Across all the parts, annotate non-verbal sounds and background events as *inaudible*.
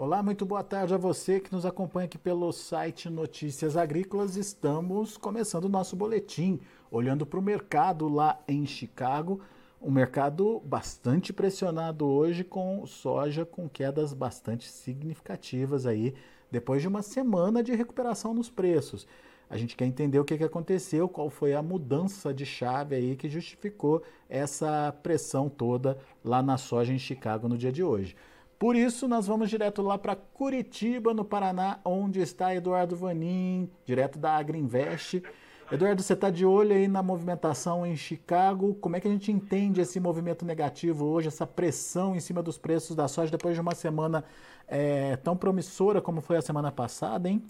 Olá, muito boa tarde a você que nos acompanha aqui pelo site Notícias Agrícolas. Estamos começando o nosso boletim, olhando para o mercado lá em Chicago. Um mercado bastante pressionado hoje com soja com quedas bastante significativas aí, depois de uma semana de recuperação nos preços. A gente quer entender o que, que aconteceu, qual foi a mudança de chave aí que justificou essa pressão toda lá na soja em Chicago no dia de hoje. Por isso, nós vamos direto lá para Curitiba, no Paraná, onde está Eduardo Vanin, direto da Agriinvest. Eduardo, você está de olho aí na movimentação em Chicago. Como é que a gente entende esse movimento negativo hoje, essa pressão em cima dos preços da soja depois de uma semana é, tão promissora como foi a semana passada, hein?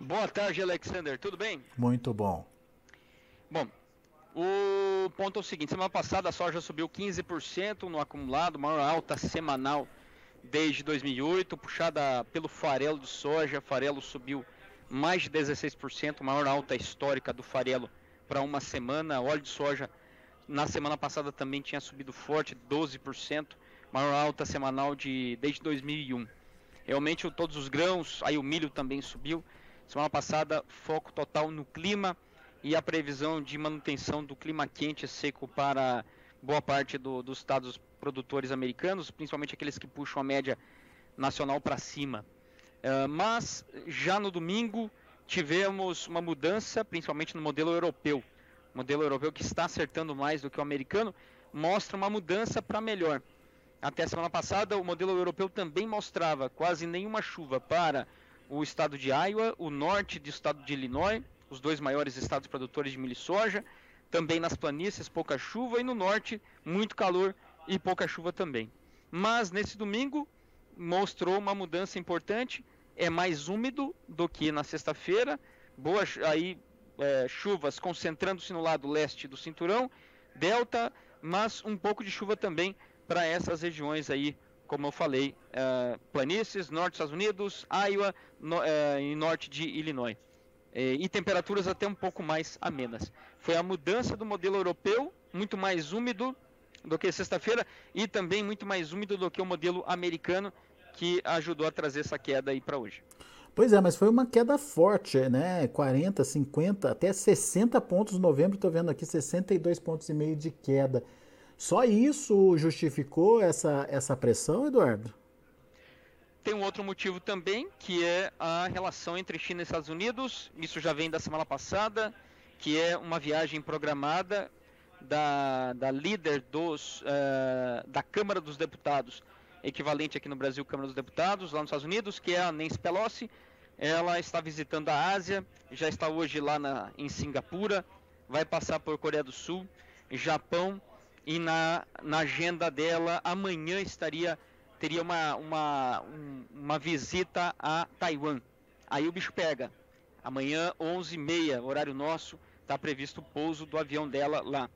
Boa tarde, Alexander. Tudo bem? Muito bom. Bom, o ponto é o seguinte: semana passada a soja subiu 15% no acumulado, maior alta semanal desde 2008, puxada pelo farelo de soja. Farelo subiu mais de 16%, maior alta histórica do farelo para uma semana. Óleo de soja na semana passada também tinha subido forte, 12%, maior alta semanal de desde 2001. Realmente todos os grãos, aí o milho também subiu. Semana passada, foco total no clima e a previsão de manutenção do clima quente e seco para boa parte do, dos estados produtores americanos, principalmente aqueles que puxam a média nacional para cima. Uh, mas já no domingo tivemos uma mudança, principalmente no modelo europeu. O modelo europeu que está acertando mais do que o americano mostra uma mudança para melhor. Até semana passada, o modelo europeu também mostrava quase nenhuma chuva para o estado de Iowa, o norte do estado de Illinois, os dois maiores estados produtores de milho e soja. Também nas planícies, pouca chuva, e no norte, muito calor e pouca chuva também. Mas nesse domingo mostrou uma mudança importante. É mais úmido do que na sexta-feira. Boas aí é, chuvas concentrando-se no lado leste do cinturão, delta, mas um pouco de chuva também para essas regiões aí, como eu falei, é, planícies, norte dos Estados Unidos, Iowa no, é, e norte de Illinois. É, e temperaturas até um pouco mais amenas. Foi a mudança do modelo europeu, muito mais úmido do que sexta-feira e também muito mais úmido do que o modelo americano, que ajudou a trazer essa queda aí para hoje. Pois é, mas foi uma queda forte, né? 40, 50, até 60 pontos em novembro, estou vendo aqui 62 pontos e meio de queda. Só isso justificou essa, essa pressão, Eduardo? Tem um outro motivo também, que é a relação entre China e Estados Unidos. Isso já vem da semana passada, que é uma viagem programada da, da líder dos, uh, da Câmara dos Deputados, equivalente aqui no Brasil, Câmara dos Deputados, lá nos Estados Unidos, que é a Nancy Pelosi. Ela está visitando a Ásia, já está hoje lá na, em Singapura, vai passar por Coreia do Sul, Japão, e na, na agenda dela amanhã estaria teria uma, uma, um, uma visita a Taiwan. Aí o bicho pega. Amanhã, 11h30, horário nosso, está previsto o pouso do avião dela lá.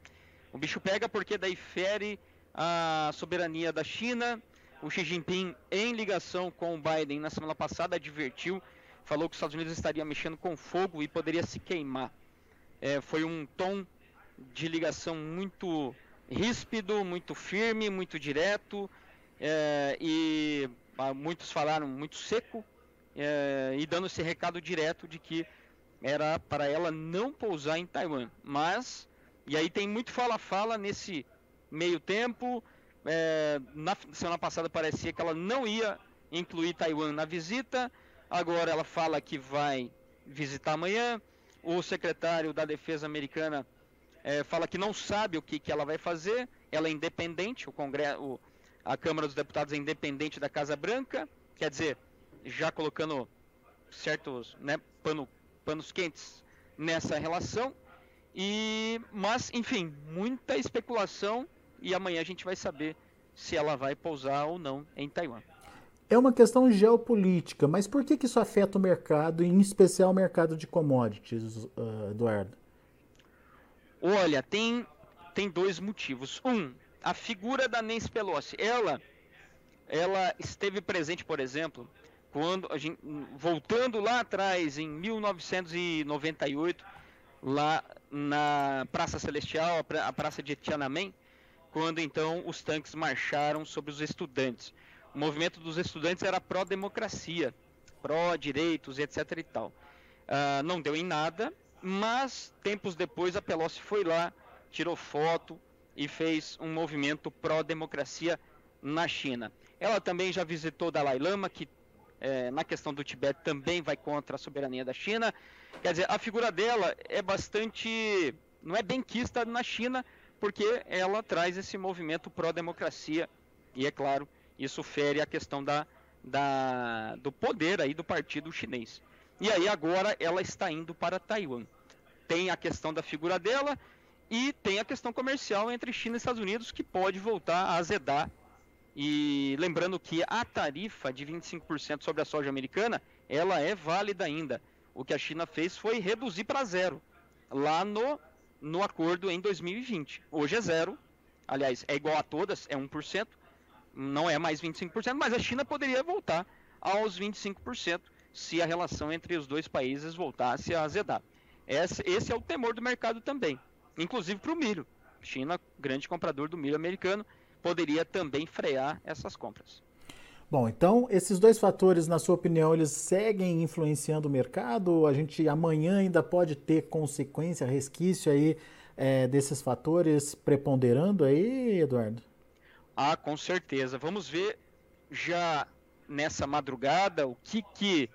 O bicho pega porque daí fere a soberania da China. O Xi Jinping, em ligação com o Biden na semana passada, advertiu, falou que os Estados Unidos estaria mexendo com fogo e poderia se queimar. É, foi um tom de ligação muito ríspido, muito firme, muito direto, é, e ah, muitos falaram muito seco é, e dando esse recado direto de que era para ela não pousar em Taiwan. Mas, e aí tem muito fala-fala nesse meio tempo. É, na semana passada parecia que ela não ia incluir Taiwan na visita, agora ela fala que vai visitar amanhã. O secretário da Defesa americana é, fala que não sabe o que, que ela vai fazer, ela é independente, o Congresso, a Câmara dos Deputados é independente da Casa Branca, quer dizer, já colocando certos né, pano, panos quentes nessa relação. E, mas, enfim, muita especulação e amanhã a gente vai saber se ela vai pousar ou não em Taiwan. É uma questão geopolítica, mas por que, que isso afeta o mercado, em especial o mercado de commodities, uh, Eduardo? Olha, tem, tem dois motivos. Um, a figura da Nancy Pelosi, ela, ela esteve presente, por exemplo, quando a gente, voltando lá atrás, em 1998, lá na Praça Celestial, a Praça de Tiananmen, quando então os tanques marcharam sobre os estudantes. o movimento dos estudantes era pró-democracia, pró-direitos, etc. e tal. Uh, não deu em nada, mas tempos depois a Pelosi foi lá, tirou foto e fez um movimento pró-democracia na China. Ela também já visitou Dalai Lama, que é, na questão do Tibete também vai contra a soberania da China. Quer dizer, a figura dela é bastante. não é bem quista na China, porque ela traz esse movimento pró-democracia. E é claro, isso fere a questão da, da, do poder aí do partido chinês. E aí agora ela está indo para Taiwan. Tem a questão da figura dela e tem a questão comercial entre China e Estados Unidos que pode voltar a azedar. E lembrando que a tarifa de 25% sobre a soja americana, ela é válida ainda. O que a China fez foi reduzir para zero lá no, no acordo em 2020. Hoje é zero. Aliás, é igual a todas, é 1%. Não é mais 25%, mas a China poderia voltar aos 25% se a relação entre os dois países voltasse a azedar. Esse, esse é o temor do mercado também, inclusive para o milho. China, grande comprador do milho americano, poderia também frear essas compras. Bom, então esses dois fatores, na sua opinião, eles seguem influenciando o mercado? A gente amanhã ainda pode ter consequência, resquício aí é, desses fatores preponderando aí, Eduardo? Ah, com certeza. Vamos ver já nessa madrugada o que que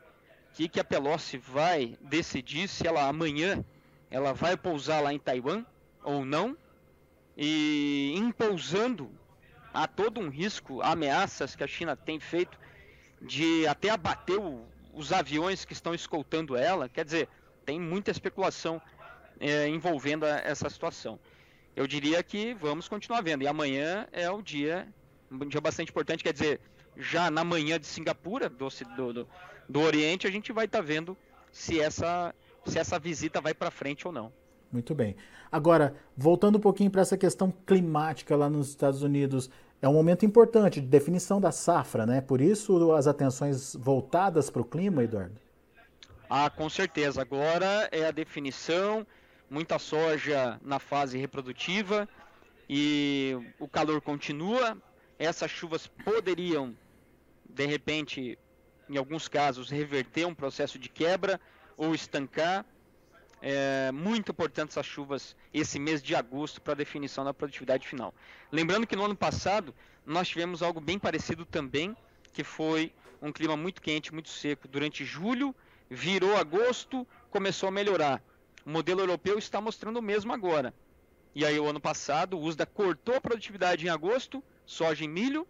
que, que a Pelosi vai decidir se ela amanhã ela vai pousar lá em Taiwan ou não. E em pousando, há todo um risco, ameaças que a China tem feito de até abater o, os aviões que estão escoltando ela. Quer dizer, tem muita especulação é, envolvendo a, essa situação. Eu diria que vamos continuar vendo. E amanhã é o dia, um dia bastante importante, quer dizer, já na manhã de Singapura, do, do, do Oriente, a gente vai estar tá vendo se essa, se essa visita vai para frente ou não. Muito bem. Agora, voltando um pouquinho para essa questão climática lá nos Estados Unidos, é um momento importante de definição da safra, né? Por isso as atenções voltadas para o clima, Eduardo? Ah, com certeza. Agora é a definição, muita soja na fase reprodutiva e o calor continua. Essas chuvas poderiam, de repente, em alguns casos, reverter um processo de quebra ou estancar. É muito importante essas chuvas esse mês de agosto para a definição da produtividade final. Lembrando que no ano passado nós tivemos algo bem parecido também, que foi um clima muito quente, muito seco durante julho, virou agosto, começou a melhorar. O modelo europeu está mostrando o mesmo agora. E aí o ano passado o USDA cortou a produtividade em agosto, soja e milho,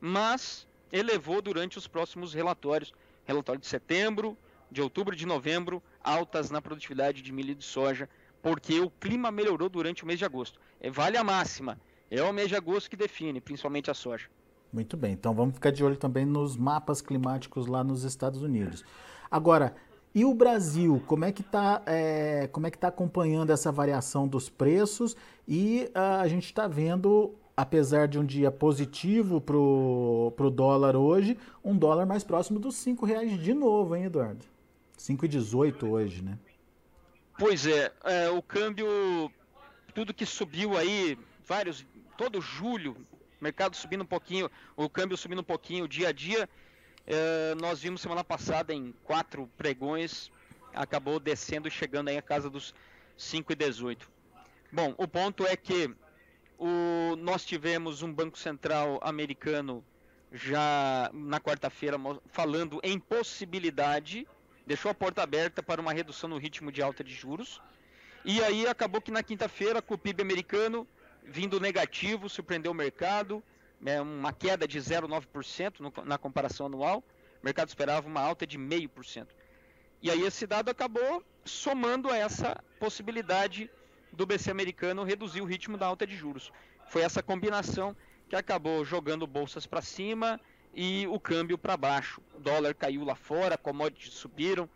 mas elevou durante os próximos relatórios, relatório de setembro, de outubro e de novembro, altas na produtividade de milho e de soja, porque o clima melhorou durante o mês de agosto. É, vale a máxima, é o mês de agosto que define, principalmente a soja. Muito bem, então vamos ficar de olho também nos mapas climáticos lá nos Estados Unidos. Agora, e o Brasil, como é que está é, como é que tá acompanhando essa variação dos preços? E uh, a gente está vendo apesar de um dia positivo para o dólar hoje, um dólar mais próximo dos cinco reais de novo, hein, Eduardo? 5,18 hoje, né? Pois é, é, o câmbio, tudo que subiu aí, vários, todo julho, mercado subindo um pouquinho, o câmbio subindo um pouquinho dia a dia, é, nós vimos semana passada em quatro pregões, acabou descendo e chegando aí a casa dos 5,18. Bom, o ponto é que o, nós tivemos um Banco Central americano já na quarta-feira falando em possibilidade, deixou a porta aberta para uma redução no ritmo de alta de juros. E aí acabou que na quinta-feira, com o PIB americano vindo negativo, surpreendeu o mercado, né, uma queda de 0,9% na comparação anual. O mercado esperava uma alta de 0,5%. E aí esse dado acabou somando a essa possibilidade do BC americano reduzir o ritmo da alta de juros. Foi essa combinação que acabou jogando bolsas para cima e o câmbio para baixo. O dólar caiu lá fora, commodities subiram.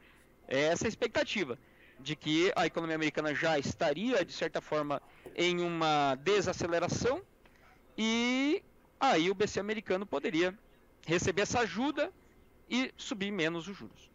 É essa expectativa de que a economia americana já estaria, de certa forma, em uma desaceleração e aí o BC americano poderia receber essa ajuda e subir menos os juros.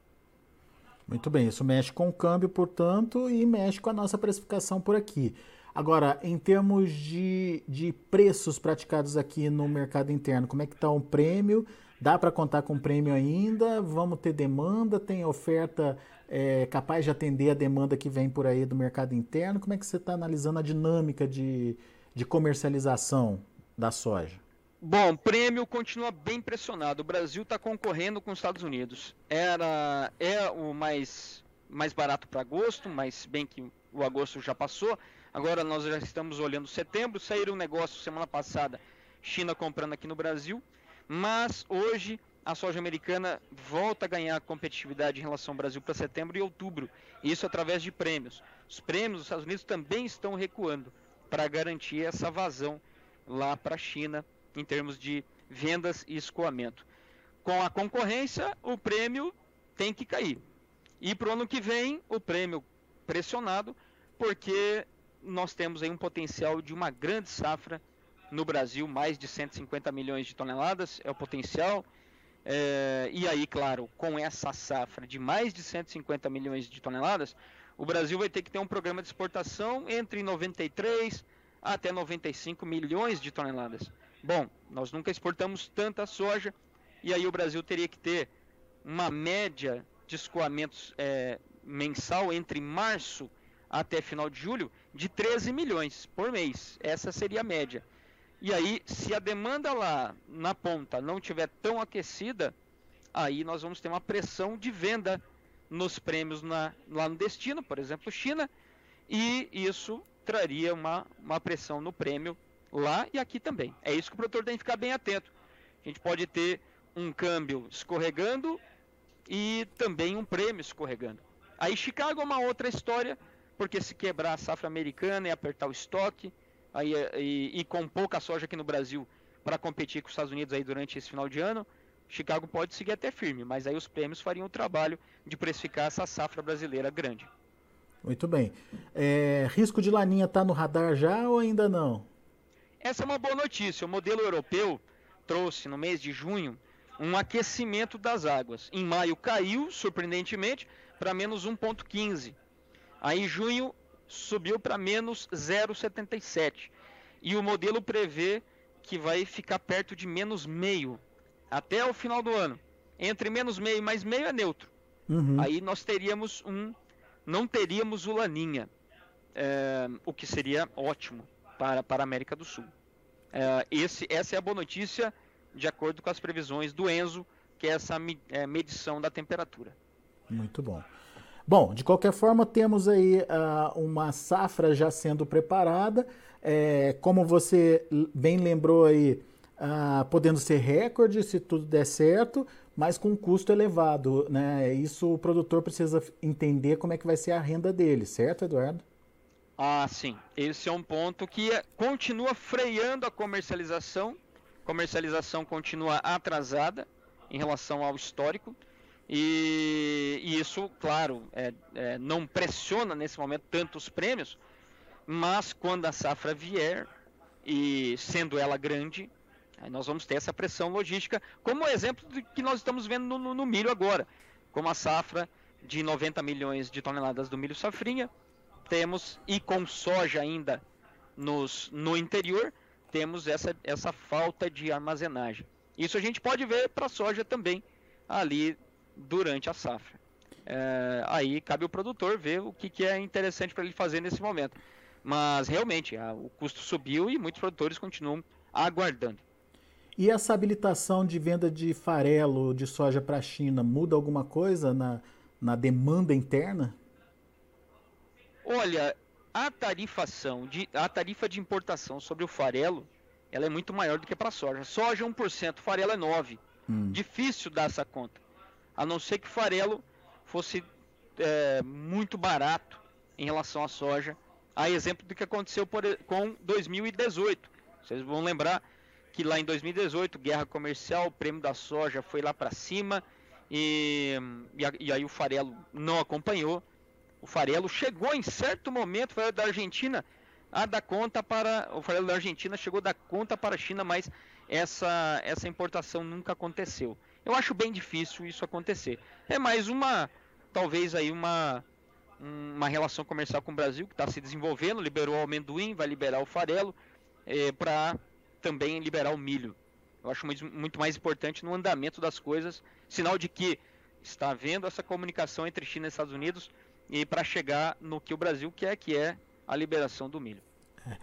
Muito bem, isso mexe com o câmbio, portanto, e mexe com a nossa precificação por aqui. Agora, em termos de, de preços praticados aqui no mercado interno, como é que está o prêmio Dá para contar com prêmio ainda? Vamos ter demanda? Tem oferta é, capaz de atender a demanda que vem por aí do mercado interno? Como é que você está analisando a dinâmica de, de comercialização da soja? Bom, prêmio continua bem pressionado. O Brasil está concorrendo com os Estados Unidos. Era é o mais mais barato para agosto, mas bem que o agosto já passou. Agora nós já estamos olhando setembro. Saíram um negócio semana passada, China comprando aqui no Brasil, mas hoje a soja americana volta a ganhar competitividade em relação ao Brasil para setembro e outubro. Isso através de prêmios. Os prêmios dos Estados Unidos também estão recuando para garantir essa vazão lá para a China em termos de vendas e escoamento. Com a concorrência, o prêmio tem que cair. E para o ano que vem, o prêmio pressionado, porque nós temos aí um potencial de uma grande safra no Brasil, mais de 150 milhões de toneladas é o potencial. É, e aí, claro, com essa safra de mais de 150 milhões de toneladas, o Brasil vai ter que ter um programa de exportação entre 93 até 95 milhões de toneladas. Bom, nós nunca exportamos tanta soja e aí o Brasil teria que ter uma média de escoamentos é, mensal entre março até final de julho de 13 milhões por mês. Essa seria a média. E aí, se a demanda lá na ponta não tiver tão aquecida, aí nós vamos ter uma pressão de venda nos prêmios na, lá no destino, por exemplo, China, e isso traria uma, uma pressão no prêmio lá e aqui também. É isso que o produtor tem que ficar bem atento. A gente pode ter um câmbio escorregando e também um prêmio escorregando. Aí Chicago é uma outra história, porque se quebrar a safra americana e apertar o estoque, aí, e, e com pouca soja aqui no Brasil para competir com os Estados Unidos aí durante esse final de ano, Chicago pode seguir até firme, mas aí os prêmios fariam o trabalho de precificar essa safra brasileira grande. Muito bem. É, risco de laninha está no radar já ou ainda não? Essa é uma boa notícia. O modelo europeu trouxe no mês de junho um aquecimento das águas. Em maio caiu, surpreendentemente, para menos 1,15. Aí em junho subiu para menos 0,77. E o modelo prevê que vai ficar perto de menos meio até o final do ano. Entre menos meio e mais meio é neutro. Uhum. Aí nós teríamos um. Não teríamos o Laninha. É, o que seria ótimo para, para a América do Sul. É, esse, essa é a boa notícia, de acordo com as previsões do Enzo, que é essa é, medição da temperatura. Muito bom. Bom, de qualquer forma, temos aí uh, uma safra já sendo preparada. É, como você bem lembrou aí, uh, podendo ser recorde se tudo der certo, mas com custo elevado. Né? Isso o produtor precisa entender como é que vai ser a renda dele, certo, Eduardo? Ah, sim. Esse é um ponto que é, continua freando a comercialização. Comercialização continua atrasada em relação ao histórico. E, e isso, claro, é, é, não pressiona nesse momento tanto os prêmios, mas quando a safra vier, e sendo ela grande, aí nós vamos ter essa pressão logística, como o exemplo que nós estamos vendo no, no, no milho agora, como a safra de 90 milhões de toneladas do milho safrinha, temos, e com soja ainda nos, no interior, temos essa, essa falta de armazenagem. Isso a gente pode ver para a soja também, ali durante a safra. É, aí cabe ao produtor ver o que, que é interessante para ele fazer nesse momento. Mas realmente, a, o custo subiu e muitos produtores continuam aguardando. E essa habilitação de venda de farelo de soja para a China muda alguma coisa na, na demanda interna? Olha, a tarifação, de, a tarifa de importação sobre o farelo, ela é muito maior do que para a soja. Soja 1%, farelo é 9%. Hum. Difícil dar essa conta. A não ser que o farelo fosse é, muito barato em relação à soja. A exemplo do que aconteceu por, com 2018. Vocês vão lembrar que lá em 2018, guerra comercial, o prêmio da soja foi lá para cima e, e, aí o farelo não acompanhou o farelo chegou em certo momento, o farelo da Argentina, a dar conta para. O farelo da Argentina chegou a dar conta para a China, mas essa, essa importação nunca aconteceu. Eu acho bem difícil isso acontecer. É mais uma, talvez aí uma, uma relação comercial com o Brasil que está se desenvolvendo, liberou o amendoim, vai liberar o farelo, é, para também liberar o milho. Eu acho muito, mais importante no andamento das coisas, sinal de que está havendo essa comunicação entre China e Estados Unidos e para chegar no que o Brasil quer, que é a liberação do milho. É.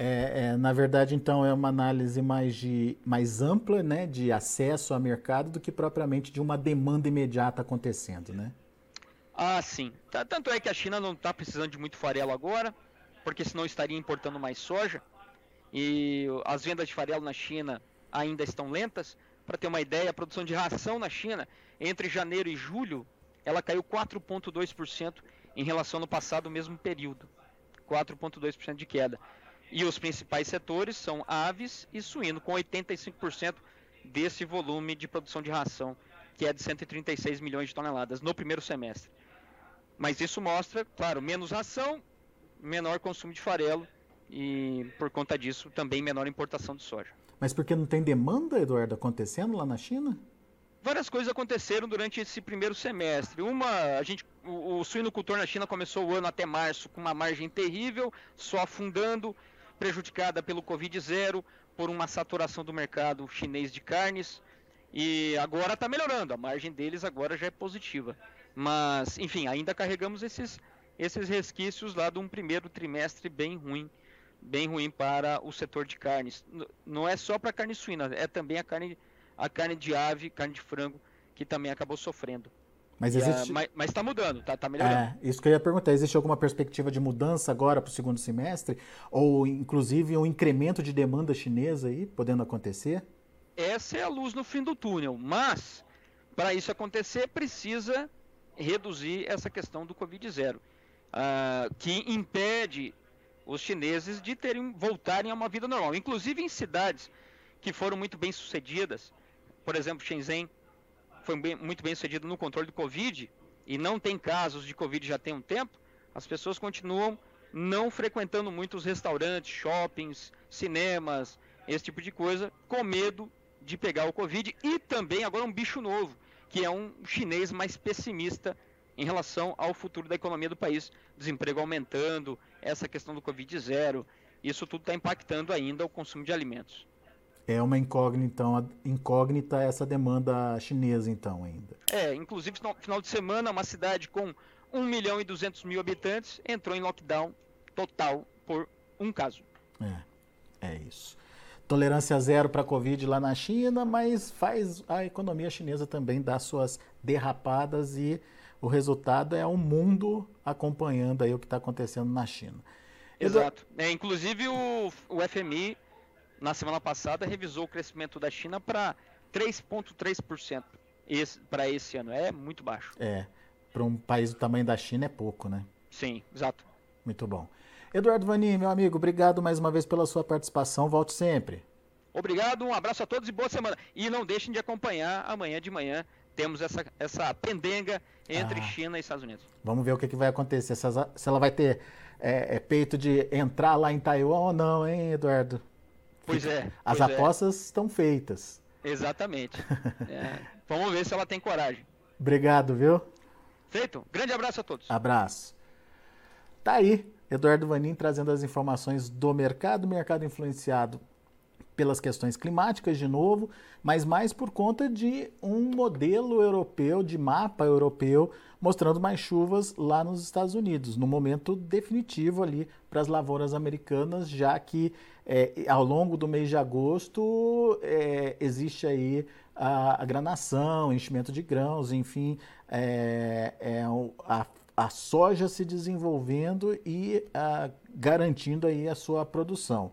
É, é, na verdade, então, é uma análise mais, de, mais ampla né, de acesso ao mercado do que propriamente de uma demanda imediata acontecendo, né? Ah, sim. Tanto é que a China não está precisando de muito farelo agora, porque senão estaria importando mais soja. E as vendas de farelo na China ainda estão lentas. Para ter uma ideia, a produção de ração na China entre janeiro e julho ela caiu 4,2% em relação ao passado mesmo período. 4,2% de queda. E os principais setores são aves e suíno, com 85% desse volume de produção de ração, que é de 136 milhões de toneladas no primeiro semestre. Mas isso mostra, claro, menos ração, menor consumo de farelo e, por conta disso, também menor importação de soja. Mas porque não tem demanda, Eduardo, acontecendo lá na China? várias coisas aconteceram durante esse primeiro semestre. Uma, a gente, o, o suinocultor na China começou o ano até março com uma margem terrível, só afundando, prejudicada pelo Covid zero, por uma saturação do mercado chinês de carnes. E agora está melhorando, a margem deles agora já é positiva. Mas, enfim, ainda carregamos esses, esses resquícios lá de um primeiro trimestre bem ruim, bem ruim para o setor de carnes. Não é só para carne suína, é também a carne a carne de ave, carne de frango, que também acabou sofrendo. Mas existe... Está mudando, está tá melhorando. É, isso que eu ia perguntar. Existe alguma perspectiva de mudança agora para o segundo semestre? Ou, inclusive, um incremento de demanda chinesa aí podendo acontecer? Essa é a luz no fim do túnel. Mas, para isso acontecer, precisa reduzir essa questão do Covid-0, uh, que impede os chineses de terem, voltarem a uma vida normal. Inclusive em cidades que foram muito bem sucedidas, por exemplo, Shenzhen foi bem, muito bem sucedido no controle do Covid e não tem casos de Covid já tem um tempo, as pessoas continuam não frequentando muito os restaurantes, shoppings, cinemas, esse tipo de coisa, com medo de pegar o Covid e também agora um bicho novo, que é um chinês mais pessimista em relação ao futuro da economia do país, desemprego aumentando, essa questão do Covid zero, isso tudo está impactando ainda o consumo de alimentos. É uma incógnita, então, incógnita essa demanda chinesa, então, ainda. É, inclusive, no final de semana, uma cidade com 1 milhão e 200 mil habitantes entrou em lockdown total por um caso. É, é isso. Tolerância zero para a Covid lá na China, mas faz a economia chinesa também dar suas derrapadas e o resultado é o mundo acompanhando aí o que está acontecendo na China. Exato. É, inclusive o, o FMI na semana passada, revisou o crescimento da China para 3,3% para esse ano. É muito baixo. É, para um país do tamanho da China é pouco, né? Sim, exato. Muito bom. Eduardo Vanin, meu amigo, obrigado mais uma vez pela sua participação. Volte sempre. Obrigado, um abraço a todos e boa semana. E não deixem de acompanhar amanhã de manhã. Temos essa, essa pendenga entre ah, China e Estados Unidos. Vamos ver o que, que vai acontecer. Se, se ela vai ter é, é, peito de entrar lá em Taiwan ou não, hein, Eduardo? Pois é. As pois é. apostas é. estão feitas. Exatamente. *laughs* É. Vamos ver se ela tem coragem. Obrigado, viu? Feito. Grande abraço a todos. Abraço. Tá aí, Eduardo Vanin trazendo as informações do mercado, mercado influenciado pelas questões climáticas de novo, mas mais por conta de um modelo europeu, de mapa europeu, mostrando mais chuvas lá nos Estados Unidos, no momento definitivo ali para as lavouras americanas, já que é, ao longo do mês de agosto é, existe aí a, a, granação, enchimento de grãos, enfim, é, é a, a, soja se desenvolvendo e a, garantindo aí a sua produção.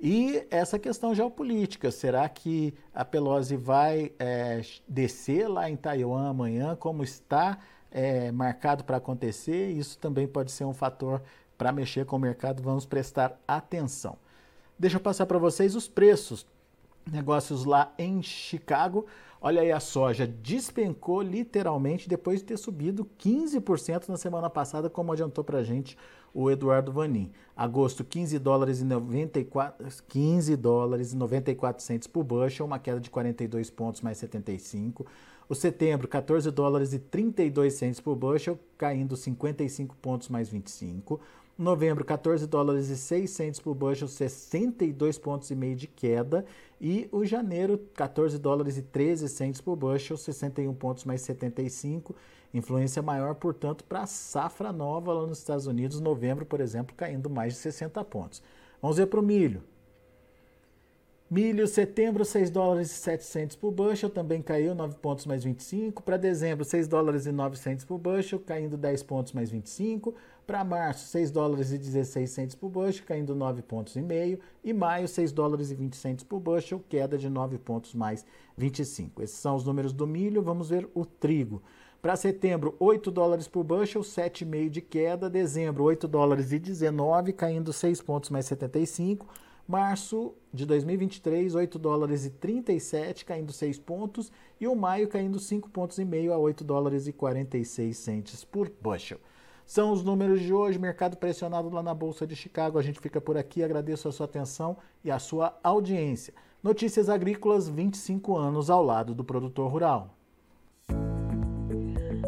E essa questão geopolítica, será que a Pelosi vai é, descer lá em Taiwan amanhã, como está é, marcado para acontecer? Isso também pode ser um fator para mexer com o mercado, vamos prestar atenção. Deixa eu passar para vocês os preços. Negócios lá em Chicago. Olha aí, a soja despencou literalmente depois de ter subido 15% na semana passada, como adiantou para a gente o Eduardo Vanin. Agosto, 15 dólares e 94, 15 dólares e 94 centos por bushel, uma queda de 42 pontos mais 75. O setembro, 14 dólares e 32 centes por bushel, caindo 55 pontos mais 25. Novembro, 14 dólares e 6 centes por bushel, 62 pontos e meio de queda. E o janeiro, 14 dólares e 13 centes por bushel, 61 pontos mais 75. Influência maior, portanto, para a safra nova lá nos Estados Unidos. Novembro, por exemplo, caindo mais de 60 pontos. Vamos ver para o milho. Milho, setembro, 6 dólares e 700 por bushel, também caiu 9 pontos mais 25. Para dezembro, 6 dólares e 900 por bushel, caindo 10 pontos mais 25. Para março, 6 dólares e 16 por bushel, caindo 9 pontos e meio. E maio, 6 dólares e 20 por bushel, queda de 9 pontos mais 25. Esses são os números do milho. Vamos ver o trigo. Para setembro, 8 dólares por bushel, 7,5 de queda. Dezembro, 8 dólares e 19, caindo 6 pontos mais 75. Março de 2023, 8 dólares e 37, caindo 6 pontos. E o maio caindo 5 pontos e meio a 8 dólares e 46 centes por bushel. São os números de hoje, mercado pressionado lá na Bolsa de Chicago. A gente fica por aqui, agradeço a sua atenção e a sua audiência. Notícias Agrícolas, 25 anos ao lado do produtor rural.